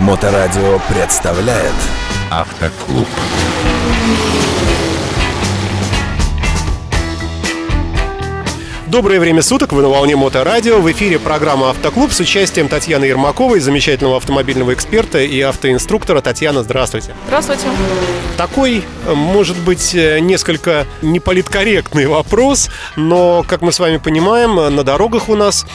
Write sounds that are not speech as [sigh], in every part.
Моторадио представляет Автоклуб. Доброе время суток, вы на волне Моторадио. В эфире программа «Автоклуб» с участием Татьяны Ермаковой, замечательного автомобильного эксперта и автоинструктора. Татьяна, здравствуйте. Здравствуйте. Такой, э, может быть, э, несколько неполиткорректный вопрос, но, как мы с вами понимаем, на дорогах у нас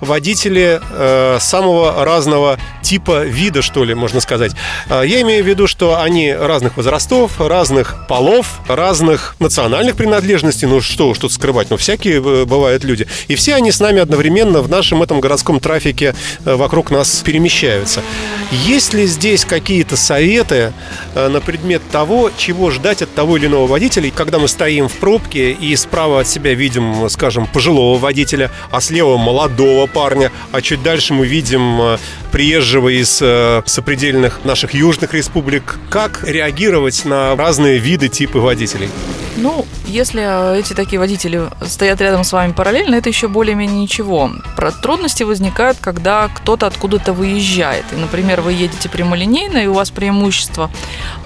водители э, самого разного типа, вида, что ли, можно сказать. Э, я имею в виду, что они разных возрастов, разных полов, разных национальных принадлежностей. Ну что, что скрывать, ну всякие э, бывают люди. И все они с нами одновременно в нашем этом городском трафике э, вокруг нас перемещаются. Есть ли здесь какие-то советы э, на предмет того, чего ждать от того или иного водителя, когда мы стоим в пробке и справа от себя видим, скажем, пожилого водителя, а слева молодого парня, а чуть дальше мы видим э, приезжего из сопредельных наших южных республик. Как реагировать на разные виды, типы водителей? Ну, если эти такие водители стоят рядом с вами параллельно, это еще более-менее ничего. Про трудности возникают, когда кто-то откуда-то выезжает. И, например, вы едете прямолинейно, и у вас преимущество.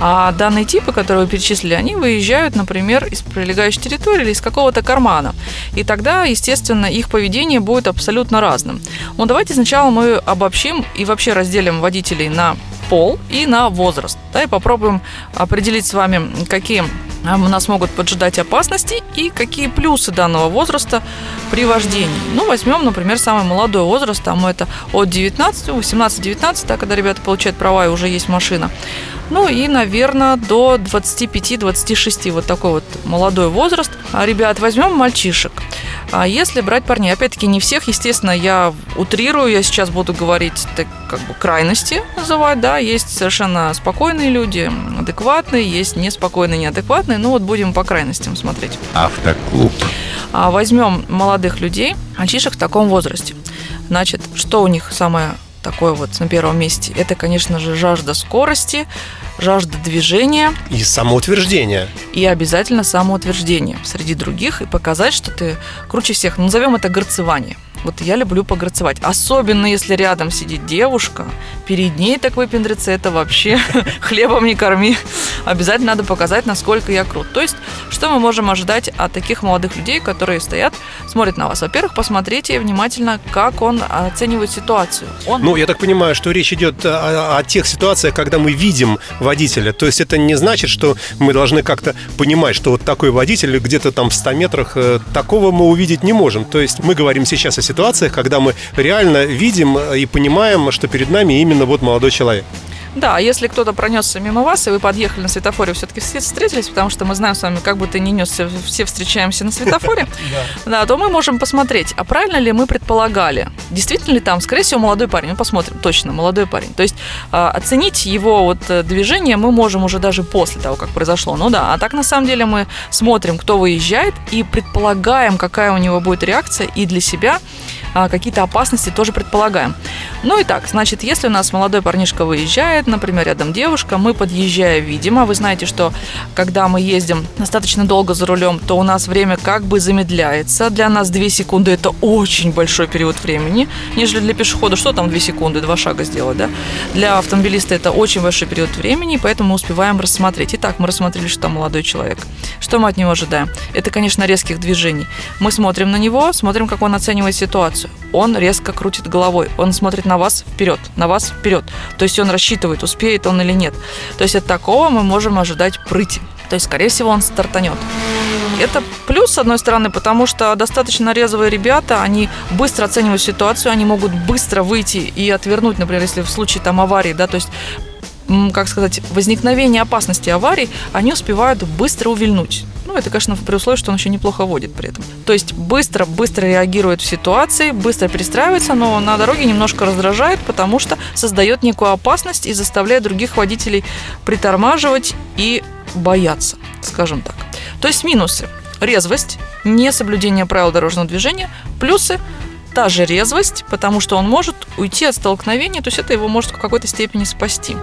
А данные типы, которые вы перечислили, они выезжают, например, из прилегающей территории или из какого-то кармана. И тогда, естественно, их поведение будет абсолютно разным. Но давайте сначала мы обобщим и вообще разделим водителей на пол и на возраст. Да, и попробуем определить с вами, какие нас могут поджидать опасности и какие плюсы данного возраста при вождении. Ну, возьмем, например, самый молодой возраст, там это от 19, 18-19, да, когда ребята получают права и уже есть машина. Ну и, наверное, до 25-26, вот такой вот молодой возраст. А, ребят, возьмем мальчишек. А если брать парней, опять-таки не всех, естественно, я утрирую, я сейчас буду говорить так, как бы крайности называть, да, есть совершенно спокойные люди, адекватные, есть неспокойные, неадекватные, ну вот будем по крайностям смотреть. Автоклуб. А возьмем молодых людей, мальчишек в таком возрасте. Значит, что у них самое такое вот на первом месте? Это, конечно же, жажда скорости, жажда движения. И самоутверждение. И обязательно самоутверждение среди других и показать, что ты круче всех. Назовем это горцевание. Вот я люблю пограцевать. Особенно, если рядом сидит девушка, перед ней так выпендриться, это вообще [laughs] хлебом не корми. Обязательно надо показать, насколько я крут. То есть, что мы можем ожидать от таких молодых людей, которые стоят, смотрят на вас? Во-первых, посмотрите внимательно, как он оценивает ситуацию. Он... Ну, я так понимаю, что речь идет о, о тех ситуациях, когда мы видим водителя. То есть это не значит, что мы должны как-то понимать, что вот такой водитель где-то там в 100 метрах, э, такого мы увидеть не можем. То есть мы говорим сейчас о ситуациях, когда мы реально видим и понимаем, что перед нами именно вот молодой человек. Да, если кто-то пронесся мимо вас, и вы подъехали на светофоре, все-таки все встретились, потому что мы знаем с вами, как бы ты ни несся, все встречаемся на светофоре, [laughs] да, то мы можем посмотреть, а правильно ли мы предполагали, действительно ли там, скорее всего, молодой парень, мы посмотрим, точно, молодой парень. То есть а, оценить его вот э, движение мы можем уже даже после того, как произошло. Ну да, а так на самом деле мы смотрим, кто выезжает, и предполагаем, какая у него будет реакция, и для себя какие-то опасности тоже предполагаем. Ну и так, значит, если у нас молодой парнишка выезжает, например, рядом девушка, мы подъезжая, видимо, вы знаете, что когда мы ездим достаточно долго за рулем, то у нас время как бы замедляется. Для нас 2 секунды это очень большой период времени, нежели для пешехода. Что там 2 секунды, два шага сделать, да? Для автомобилиста это очень большой период времени, поэтому мы успеваем рассмотреть. Итак, мы рассмотрели, что там молодой человек. Что мы от него ожидаем? Это, конечно, резких движений. Мы смотрим на него, смотрим, как он оценивает ситуацию. Он резко крутит головой, он смотрит на вас вперед, на вас вперед. То есть он рассчитывает, успеет он или нет. То есть от такого мы можем ожидать прыти. То есть, скорее всего, он стартанет. Это плюс, с одной стороны, потому что достаточно резвые ребята, они быстро оценивают ситуацию, они могут быстро выйти и отвернуть, например, если в случае там аварии, да, то есть как сказать, возникновение опасности аварий, они успевают быстро увильнуть. Ну, это, конечно, при условии, что он еще неплохо водит при этом. То есть быстро, быстро реагирует в ситуации, быстро перестраивается, но на дороге немножко раздражает, потому что создает некую опасность и заставляет других водителей притормаживать и бояться, скажем так. То есть минусы. Резвость, несоблюдение правил дорожного движения, плюсы та же резвость, потому что он может уйти от столкновения, то есть это его может в какой-то степени спасти.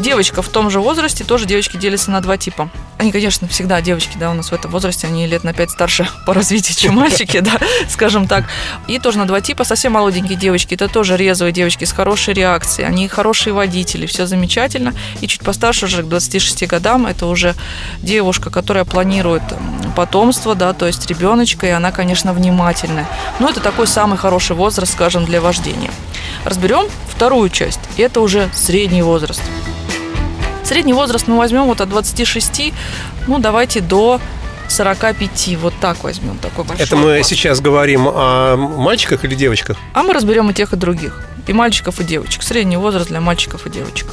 Девочка в том же возрасте, тоже девочки делятся на два типа. Они, конечно, всегда девочки, да, у нас в этом возрасте, они лет на 5 старше [laughs] по развитию, чем мальчики, да, [laughs] скажем так. И тоже на два типа, совсем молоденькие девочки, это тоже резвые девочки с хорошей реакцией, они хорошие водители, все замечательно. И чуть постарше уже к 26 годам, это уже девушка, которая планирует потомство, да, то есть ребеночка, и она, конечно, внимательная. Но это такой самый хороший возраст, скажем, для вождения. Разберем вторую часть, это уже средний возраст. Средний возраст мы возьмем вот от 26, ну давайте до 45, вот так возьмем, такой большой. Это мы класс. сейчас говорим о мальчиках или девочках? А мы разберем и тех, и других. И мальчиков, и девочек. Средний возраст для мальчиков и девочек.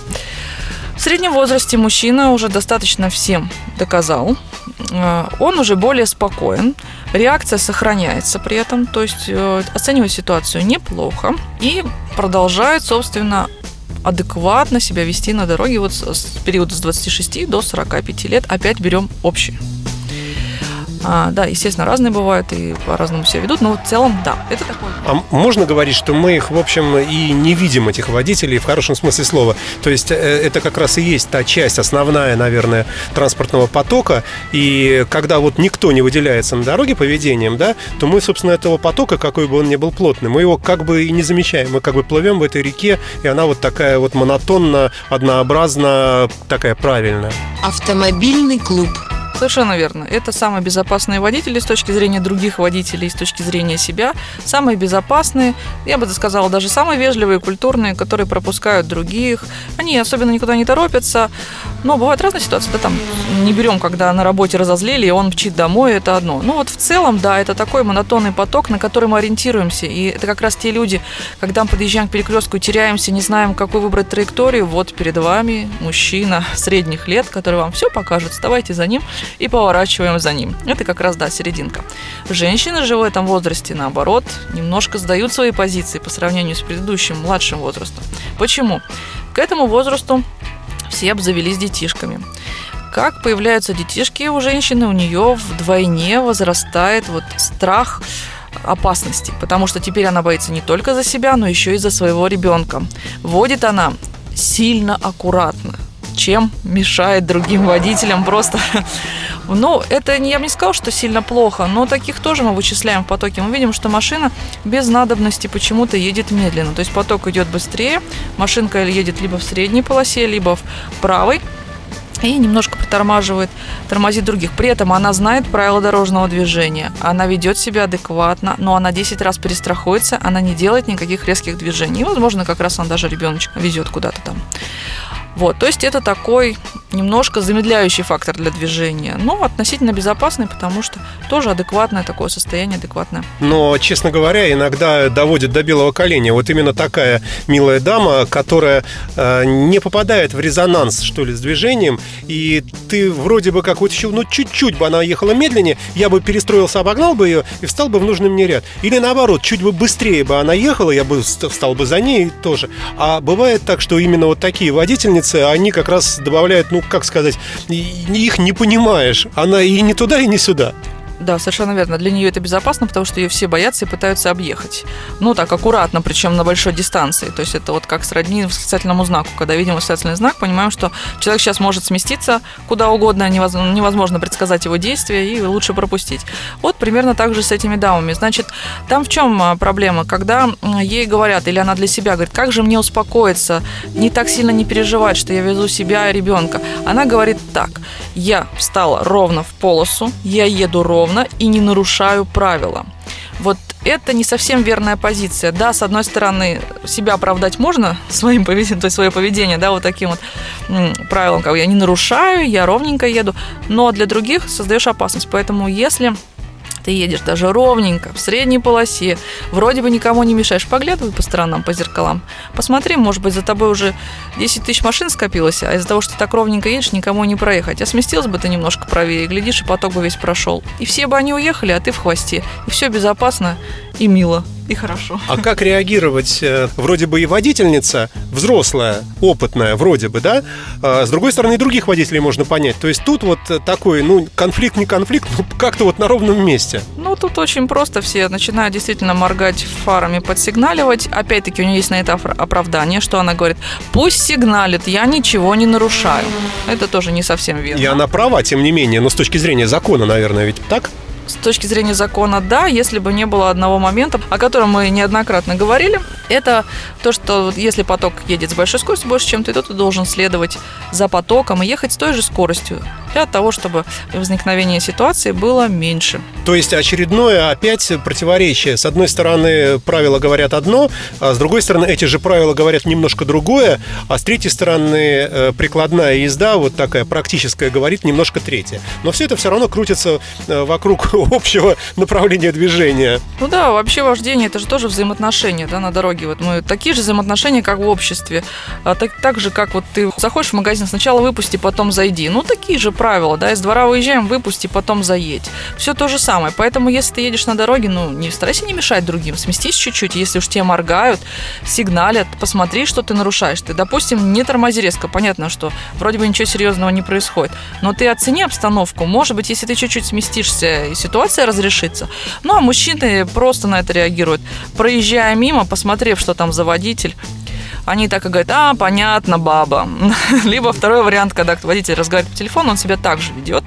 В среднем возрасте мужчина уже достаточно всем доказал. Э, Он уже более спокоен. Реакция сохраняется при этом. То есть э, оценивает ситуацию неплохо. И продолжает, собственно, адекватно себя вести на дороге вот с, периода с 26 до 45 лет. Опять берем общий. А, да, естественно, разные бывают и по-разному себя ведут, но в целом, да, это такой А можно говорить, что мы их, в общем, и не видим, этих водителей, в хорошем смысле слова? То есть э, это как раз и есть та часть, основная, наверное, транспортного потока, и когда вот никто не выделяется на дороге поведением, да, то мы, собственно, этого потока, какой бы он ни был плотный, мы его как бы и не замечаем, мы как бы плывем в этой реке, и она вот такая вот монотонно, однообразно, такая правильная. Автомобильный клуб. Совершенно верно. Это самые безопасные водители с точки зрения других водителей, с точки зрения себя. Самые безопасные, я бы сказала, даже самые вежливые, культурные, которые пропускают других. Они особенно никуда не торопятся. Но бывают разные ситуации. Да, там не берем, когда на работе разозлили, и он мчит домой, это одно. Ну вот в целом, да, это такой монотонный поток, на который мы ориентируемся. И это как раз те люди, когда мы подъезжаем к перекрестку, теряемся, не знаем, какую выбрать траекторию, вот перед вами мужчина средних лет, который вам все покажет. Вставайте за ним и поворачиваем за ним. Это как раз, да, серединка. Женщины же в этом возрасте, наоборот, немножко сдают свои позиции по сравнению с предыдущим младшим возрастом. Почему? К этому возрасту все обзавелись детишками. Как появляются детишки у женщины, у нее вдвойне возрастает вот страх опасности, потому что теперь она боится не только за себя, но еще и за своего ребенка. Водит она сильно аккуратно, чем мешает другим водителям просто. [laughs] Ну, это я бы не сказала, что сильно плохо, но таких тоже мы вычисляем в потоке. Мы видим, что машина без надобности почему-то едет медленно. То есть поток идет быстрее, машинка едет либо в средней полосе, либо в правой и немножко притормаживает, тормозит других. При этом она знает правила дорожного движения, она ведет себя адекватно, но она 10 раз перестрахуется, она не делает никаких резких движений. И, возможно, как раз она даже ребеночка везет куда-то там. Вот, то есть это такой немножко замедляющий фактор для движения, но относительно безопасный, потому что тоже адекватное такое состояние, адекватное. Но, честно говоря, иногда доводит до белого коленя. Вот именно такая милая дама, которая э, не попадает в резонанс, что ли, с движением, и ты вроде бы как вот еще, ну, чуть-чуть бы она ехала медленнее, я бы перестроился, обогнал бы ее и встал бы в нужный мне ряд. Или наоборот, чуть бы быстрее бы она ехала, я бы вст- встал бы за ней тоже. А бывает так, что именно вот такие водительницы, они как раз добавляют, ну, как сказать, их не понимаешь. Она и не туда, и не сюда. Да, совершенно верно. Для нее это безопасно, потому что ее все боятся и пытаются объехать. Ну, так, аккуратно, причем на большой дистанции. То есть это вот как сродни восклицательному знаку. Когда видим восклицательный знак, понимаем, что человек сейчас может сместиться куда угодно, невозможно, предсказать его действия и лучше пропустить. Вот примерно так же с этими дамами. Значит, там в чем а, проблема? Когда ей говорят, или она для себя говорит, как же мне успокоиться, не так сильно не переживать, что я везу себя и ребенка. Она говорит так, я встала ровно в полосу, я еду ровно и не нарушаю правила. Вот это не совсем верная позиция. Да, с одной стороны, себя оправдать можно своим поведением, то есть свое поведение, да, вот таким вот правилом, как я не нарушаю, я ровненько еду, но для других создаешь опасность. Поэтому если ты едешь даже ровненько, в средней полосе, вроде бы никому не мешаешь, поглядывай по сторонам, по зеркалам, посмотри, может быть, за тобой уже 10 тысяч машин скопилось, а из-за того, что так ровненько едешь, никому не проехать. А сместился бы ты немножко правее, глядишь, и поток бы весь прошел. И все бы они уехали, а ты в хвосте. И все безопасно и мило. И хорошо. А как реагировать? Э, Вроде бы и водительница взрослая, опытная, вроде бы, да? А с другой стороны, и других водителей можно понять. То есть тут вот такой, ну, конфликт не конфликт, но как-то вот на ровном месте. Ну, тут очень просто. Все начинают действительно моргать фарами, подсигналивать. Опять-таки, у нее есть на это оправдание, что она говорит, пусть сигналит, я ничего не нарушаю. Это тоже не совсем верно. И она права, тем не менее, но с точки зрения закона, наверное, ведь так? С точки зрения закона, да, если бы не было одного момента, о котором мы неоднократно говорили, это то, что если поток едет с большой скоростью больше, чем ты, то ты должен следовать за потоком и ехать с той же скоростью для того, чтобы возникновение ситуации было меньше. То есть очередное опять противоречие. С одной стороны, правила говорят одно, а с другой стороны, эти же правила говорят немножко другое, а с третьей стороны, э, прикладная езда, вот такая практическая, говорит немножко третье. Но все это все равно крутится э, вокруг [laughs] общего направления движения. Ну да, вообще вождение это же тоже взаимоотношения да, на дороге. Вот мы такие же взаимоотношения, как в обществе. А так, так же, как вот ты заходишь в магазин, сначала выпусти, потом зайди. Ну, такие же правила, да, из двора выезжаем, выпусти, потом заедь. Все то же самое. Поэтому, если ты едешь на дороге, ну, не старайся не мешать другим, сместись чуть-чуть. Если уж тебе моргают, сигналят, посмотри, что ты нарушаешь. Ты, допустим, не тормози резко. Понятно, что вроде бы ничего серьезного не происходит. Но ты оцени обстановку. Может быть, если ты чуть-чуть сместишься, и ситуация разрешится. Ну, а мужчины просто на это реагируют. Проезжая мимо, посмотрев, что там за водитель, они так и говорят, а, понятно, баба. [laughs] Либо второй вариант, когда водитель разговаривает по телефону, он себя также ведет.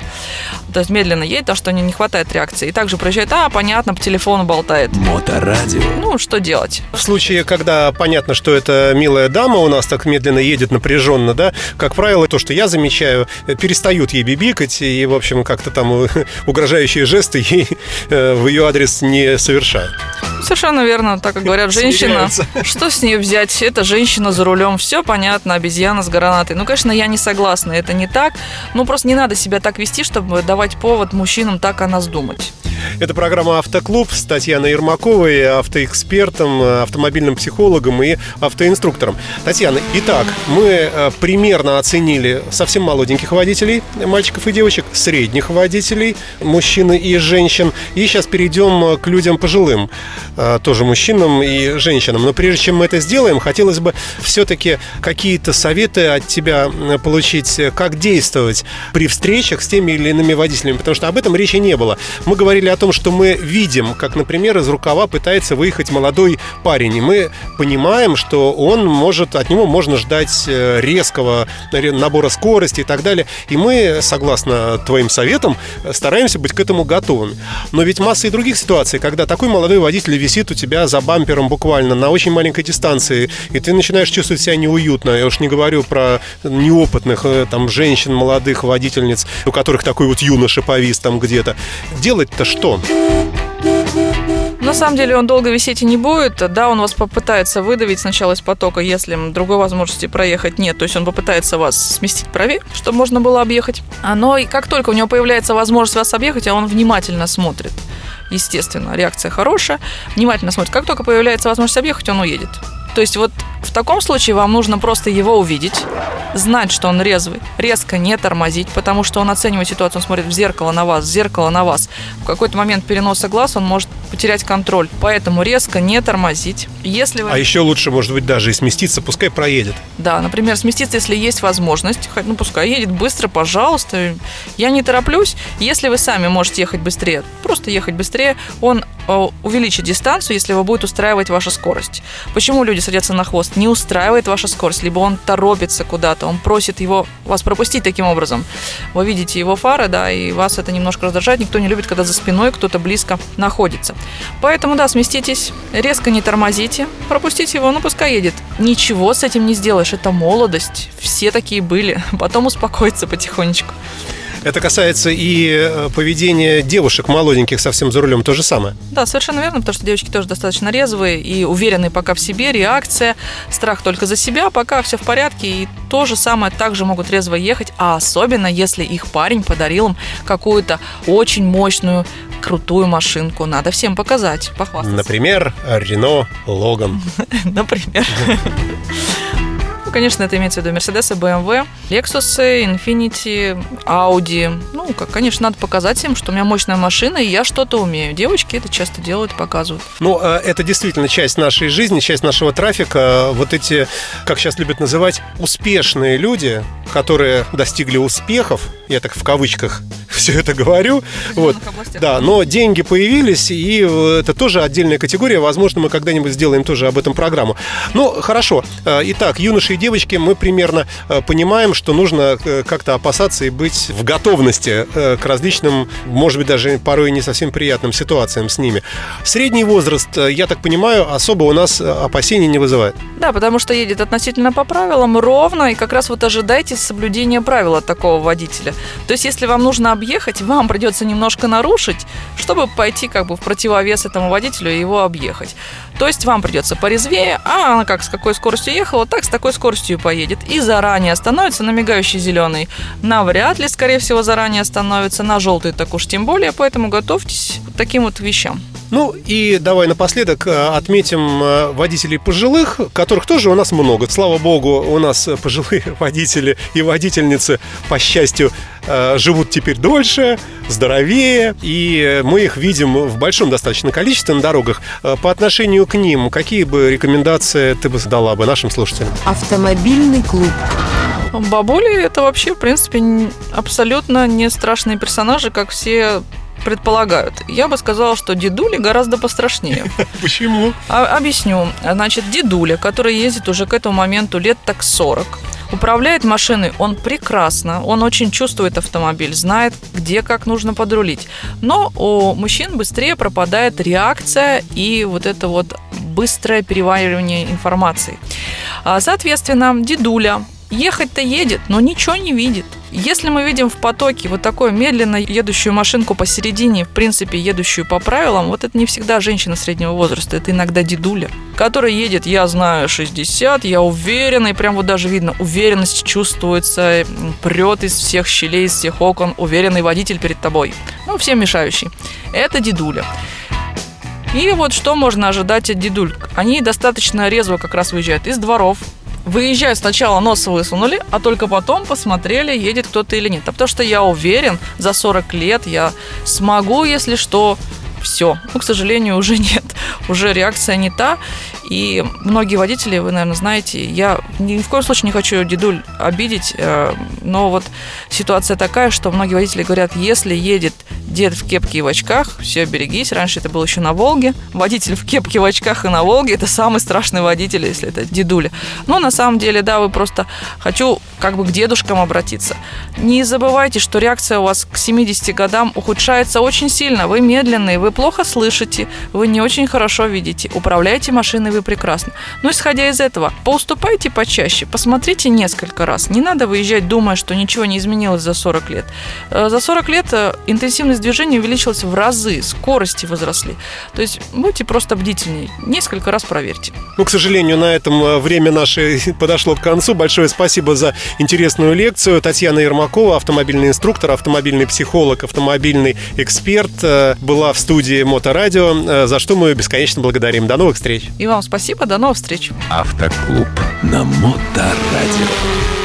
То есть медленно едет, то что не, не хватает реакции. И также проезжает, а, понятно, по телефону болтает. Моторадио. Ну, что делать? В случае, когда понятно, что это милая дама у нас так медленно едет напряженно, да, как правило, то, что я замечаю, э, перестают ей бибикать и, в общем, как-то там э, [laughs] угрожающие жесты ей э, в ее адрес не совершают. Совершенно верно, так как говорят, женщина, что с нее взять? Это женщина за рулем, все понятно, обезьяна с гранатой. Ну, конечно, я не согласна, это не так. Ну, просто не надо себя так вести, чтобы давать повод мужчинам так о нас думать. Это программа «Автоклуб» с Татьяной Ермаковой, автоэкспертом, автомобильным психологом и автоинструктором. Татьяна, итак, мы э, примерно оценили совсем молоденьких водителей, мальчиков и девочек, средних водителей, мужчин и женщин. И сейчас перейдем э, к людям пожилым, э, тоже мужчинам и женщинам. Но прежде чем мы это сделаем, хотелось бы все-таки какие-то советы от тебя получить, как действовать при встречах с теми или иными водителями, потому что об этом речи не было. Мы говорили о том, что мы видим, как, например, из рукава пытается выехать молодой парень, и мы понимаем, что он может, от него можно ждать э, резкого ре- набора скорости и так далее. И мы, согласно твоим советам, стараемся быть к этому готовыми. Но ведь масса и других ситуаций, когда такой молодой водитель висит у тебя за бампером буквально на очень маленькой дистанции, и ты начинаешь чувствовать себя неуютно. Я уж не говорю про неопытных э, там женщин, молодых водительниц, у которых такой вот юноша повис там где-то. Делать-то что? На самом деле он долго висеть и не будет. Да, он вас попытается выдавить сначала из потока, если другой возможности проехать нет. То есть он попытается вас сместить правее, чтобы можно было объехать. Но и как только у него появляется возможность вас объехать, он внимательно смотрит. Естественно, реакция хорошая. Внимательно смотрит. Как только появляется возможность объехать, он уедет. То есть вот в таком случае вам нужно просто его увидеть, знать, что он резвый, резко не тормозить, потому что он оценивает ситуацию, он смотрит в зеркало на вас, в зеркало на вас. В какой-то момент переноса глаз он может потерять контроль. Поэтому резко не тормозить. Если вы... А еще лучше, может быть, даже и сместиться, пускай проедет. Да, например, сместиться, если есть возможность. Хоть, Ну, пускай едет быстро, пожалуйста. Я не тороплюсь. Если вы сами можете ехать быстрее, просто ехать быстрее, он э, увеличит дистанцию, если его будет устраивать ваша скорость. Почему люди садятся на хвост? Не устраивает ваша скорость, либо он торопится куда-то, он просит его, вас пропустить таким образом. Вы видите его фары, да, и вас это немножко раздражает. Никто не любит, когда за спиной кто-то близко находится. Поэтому, да, сместитесь, резко не тормозите, пропустите его, ну пускай едет. Ничего с этим не сделаешь, это молодость, все такие были. [laughs] Потом успокоиться потихонечку. Это касается и э, поведения девушек молоденьких совсем за рулем, то же самое. Да, совершенно верно, потому что девочки тоже достаточно резвые и уверенные пока в себе, реакция, страх только за себя, пока все в порядке, и то же самое также могут резво ехать, а особенно если их парень подарил им какую-то очень мощную, крутую машинку. Надо всем показать, похвастаться. Например, Рено Логан. [laughs] Например. [laughs] Ну, конечно, это имеется в виду Mercedes, BMW, Lexus, Infiniti, Audi. Ну, как, конечно, надо показать им, что у меня мощная машина, и я что-то умею. Девочки это часто делают, показывают. Ну, э, это действительно часть нашей жизни, часть нашего трафика. Вот эти, как сейчас любят называть, успешные люди, которые достигли успехов, я так в кавычках [laughs] все это говорю, вот, да, но деньги появились, и это тоже отдельная категория, возможно, мы когда-нибудь сделаем тоже об этом программу. Ну, хорошо, Э, итак, юноши и девочки, мы примерно э, понимаем, что нужно э, как-то опасаться и быть в готовности к различным, может быть, даже порой не совсем приятным ситуациям с ними. Средний возраст, я так понимаю, особо у нас опасений не вызывает. Да, потому что едет относительно по правилам ровно, и как раз вот ожидайте соблюдения правил от такого водителя. То есть, если вам нужно объехать, вам придется немножко нарушить, чтобы пойти как бы в противовес этому водителю и его объехать. То есть вам придется порезвее, а она как с какой скоростью ехала, так с такой скоростью поедет. И заранее остановится на мигающий зеленый. Навряд ли, скорее всего, заранее остановится. На желтый так уж тем более, поэтому готовьтесь к таким вот вещам. Ну и давай напоследок э, отметим э, водителей пожилых, которых тоже у нас много. Слава богу, у нас пожилые [laughs] водители и водительницы, по счастью, э, живут теперь дольше, здоровее, и мы их видим в большом достаточно количестве на дорогах. По отношению к ним, какие бы рекомендации ты бы дала бы нашим слушателям? Автомобильный клуб. Бабули это вообще, в принципе, абсолютно не страшные персонажи, как все предполагают. Я бы сказала, что дедули гораздо пострашнее. [laughs] Почему? А, объясню. Значит, дедуля, который ездит уже к этому моменту лет так 40, Управляет машиной он прекрасно, он очень чувствует автомобиль, знает, где как нужно подрулить. Но у мужчин быстрее пропадает реакция и вот это вот быстрое переваривание информации. А, соответственно, дедуля ехать-то едет, но ничего не видит. Если мы видим в потоке вот такую медленно едущую машинку посередине, в принципе, едущую по правилам, вот это не всегда женщина среднего возраста, это иногда дедуля, которая едет, я знаю, 60, я уверена, и прям вот даже видно, уверенность чувствуется, прет из всех щелей, из всех окон, уверенный водитель перед тобой. Ну, всем мешающий. Это дедуля. И вот что можно ожидать от дедуль? Они достаточно резво как раз выезжают из дворов, выезжают сначала нос высунули, а только потом посмотрели, едет кто-то или нет. А потому что я уверен, за 40 лет я смогу, если что, все. Ну, к сожалению, уже нет. Уже реакция не та. И многие водители, вы, наверное, знаете, я ни в коем случае не хочу дедуль обидеть, э, но вот ситуация такая, что многие водители говорят, если едет дед в кепке и в очках, все, берегись. Раньше это было еще на Волге. Водитель в кепке, в очках и на Волге – это самый страшный водитель, если это дедуля. Но на самом деле, да, вы просто хочу как бы к дедушкам обратиться. Не забывайте, что реакция у вас к 70 годам ухудшается очень сильно. Вы медленные, вы плохо слышите, вы не очень хорошо видите. Управляете машиной вы прекрасно. Но исходя из этого, поуступайте почаще, посмотрите несколько раз. Не надо выезжать, думая, что ничего не изменилось за 40 лет. Э, за 40 лет э, интенсивность движения увеличилась в разы, скорости возросли. То есть будьте просто бдительнее, несколько раз проверьте. Ну, к сожалению, на этом э, время наше [laughs] подошло к концу. Большое спасибо за интересную лекцию. Татьяна Ермакова, автомобильный инструктор, автомобильный психолог, автомобильный эксперт, э, была в студии Моторадио, э, за что мы бесконечно благодарим. До новых встреч. И вам спасибо, до новых встреч. Автоклуб на Моторадио.